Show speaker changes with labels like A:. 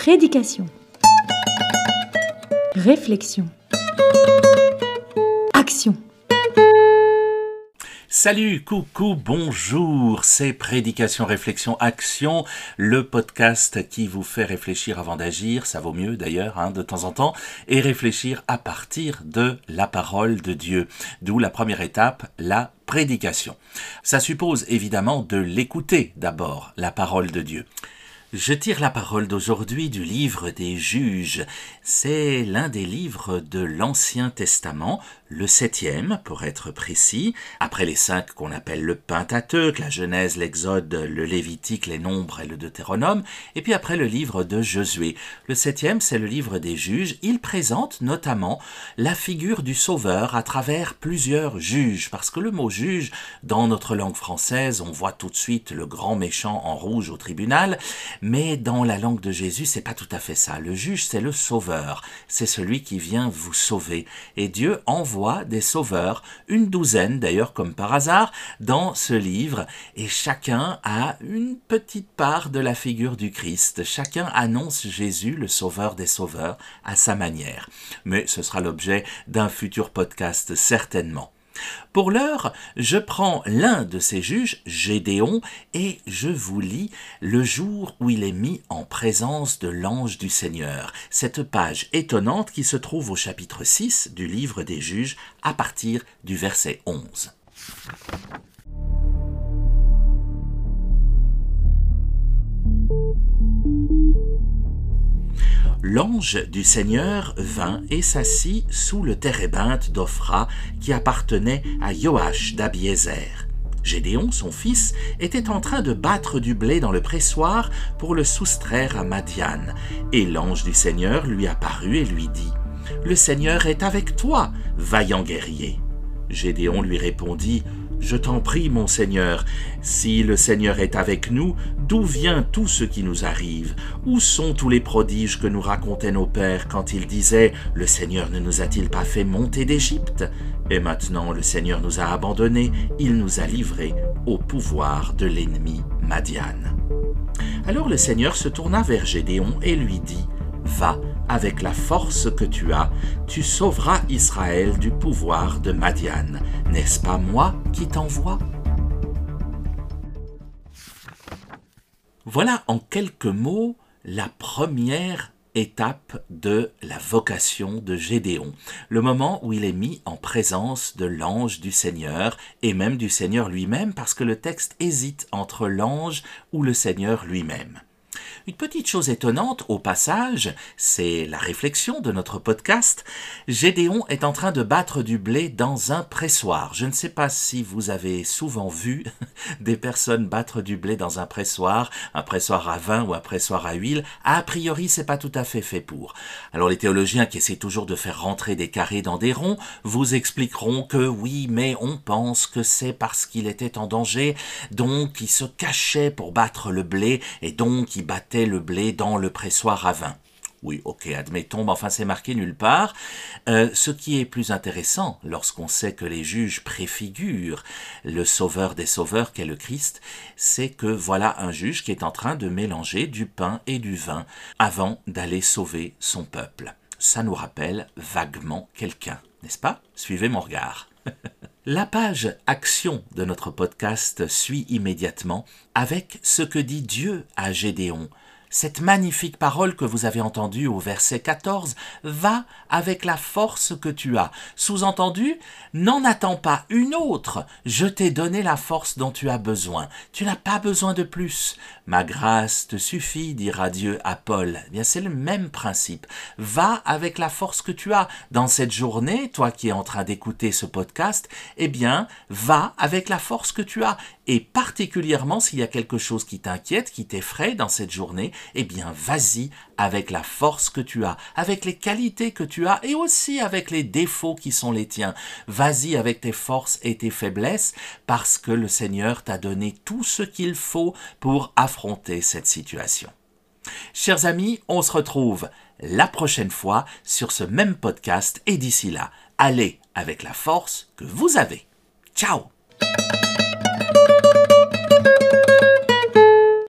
A: Prédication. Réflexion. Action.
B: Salut, coucou, bonjour, c'est Prédication, Réflexion, Action, le podcast qui vous fait réfléchir avant d'agir, ça vaut mieux d'ailleurs hein, de temps en temps, et réfléchir à partir de la parole de Dieu, d'où la première étape, la prédication. Ça suppose évidemment de l'écouter d'abord, la parole de Dieu. Je tire la parole d'aujourd'hui du livre des juges. C'est l'un des livres de l'Ancien Testament, le septième pour être précis, après les cinq qu'on appelle le Pentateuque, la Genèse, l'Exode, le Lévitique, les Nombres et le Deutéronome, et puis après le livre de Josué. Le septième, c'est le livre des juges. Il présente notamment la figure du Sauveur à travers plusieurs juges, parce que le mot juge, dans notre langue française, on voit tout de suite le grand méchant en rouge au tribunal, mais dans la langue de Jésus, c'est pas tout à fait ça. Le juge, c'est le Sauveur, c'est celui qui vient vous sauver, et Dieu envoie des sauveurs, une douzaine d'ailleurs comme par hasard, dans ce livre, et chacun a une petite part de la figure du Christ. Chacun annonce Jésus, le sauveur des sauveurs, à sa manière. Mais ce sera l'objet d'un futur podcast certainement. Pour l'heure, je prends l'un de ces juges, Gédéon, et je vous lis le jour où il est mis en présence de l'ange du Seigneur, cette page étonnante qui se trouve au chapitre 6 du livre des juges à partir du verset 11. L'ange du Seigneur vint et s'assit sous le térébinthe d'Ophra qui appartenait à Joach d'Abiézer. Gédéon, son fils, était en train de battre du blé dans le pressoir pour le soustraire à Madian, et l'ange du Seigneur lui apparut et lui dit Le Seigneur est avec toi, vaillant guerrier. Gédéon lui répondit je t'en prie, mon Seigneur, si le Seigneur est avec nous, d'où vient tout ce qui nous arrive? Où sont tous les prodiges que nous racontaient nos pères quand ils disaient Le Seigneur ne nous a-t-il pas fait monter d'Égypte? Et maintenant le Seigneur nous a abandonnés, il nous a livrés au pouvoir de l'ennemi Madian. Alors le Seigneur se tourna vers Gédéon et lui dit Va, avec la force que tu as, tu sauveras Israël du pouvoir de Madian. N'est-ce pas moi qui t'envoie? Voilà en quelques mots la première étape de la vocation de Gédéon, le moment où il est mis en présence de l'ange du Seigneur et même du Seigneur lui-même parce que le texte hésite entre l'ange ou le Seigneur lui-même. Une petite chose étonnante au passage, c'est la réflexion de notre podcast. Gédéon est en train de battre du blé dans un pressoir. Je ne sais pas si vous avez souvent vu des personnes battre du blé dans un pressoir, un pressoir à vin ou un pressoir à huile. A priori, c'est pas tout à fait fait pour. Alors les théologiens qui essaient toujours de faire rentrer des carrés dans des ronds vous expliqueront que oui, mais on pense que c'est parce qu'il était en danger, donc il se cachait pour battre le blé et donc il battait le blé dans le pressoir à vin. Oui, ok, admettons, mais enfin c'est marqué nulle part. Euh, ce qui est plus intéressant, lorsqu'on sait que les juges préfigurent le sauveur des sauveurs qu'est le Christ, c'est que voilà un juge qui est en train de mélanger du pain et du vin avant d'aller sauver son peuple. Ça nous rappelle vaguement quelqu'un, n'est-ce pas? Suivez mon regard. La page Action de notre podcast suit immédiatement avec ce que dit Dieu à Gédéon cette magnifique parole que vous avez entendue au verset 14 va avec la force que tu as. Sous-entendu, n'en attends pas une autre. Je t'ai donné la force dont tu as besoin. Tu n'as pas besoin de plus. Ma grâce te suffit, dira Dieu à Paul. Eh bien, c'est le même principe. Va avec la force que tu as. Dans cette journée, toi qui es en train d'écouter ce podcast, eh bien, va avec la force que tu as. Et particulièrement s'il y a quelque chose qui t'inquiète, qui t'effraie dans cette journée, eh bien vas-y avec la force que tu as, avec les qualités que tu as et aussi avec les défauts qui sont les tiens. Vas-y avec tes forces et tes faiblesses parce que le Seigneur t'a donné tout ce qu'il faut pour affronter cette situation. Chers amis, on se retrouve la prochaine fois sur ce même podcast et d'ici là, allez avec la force que vous avez. Ciao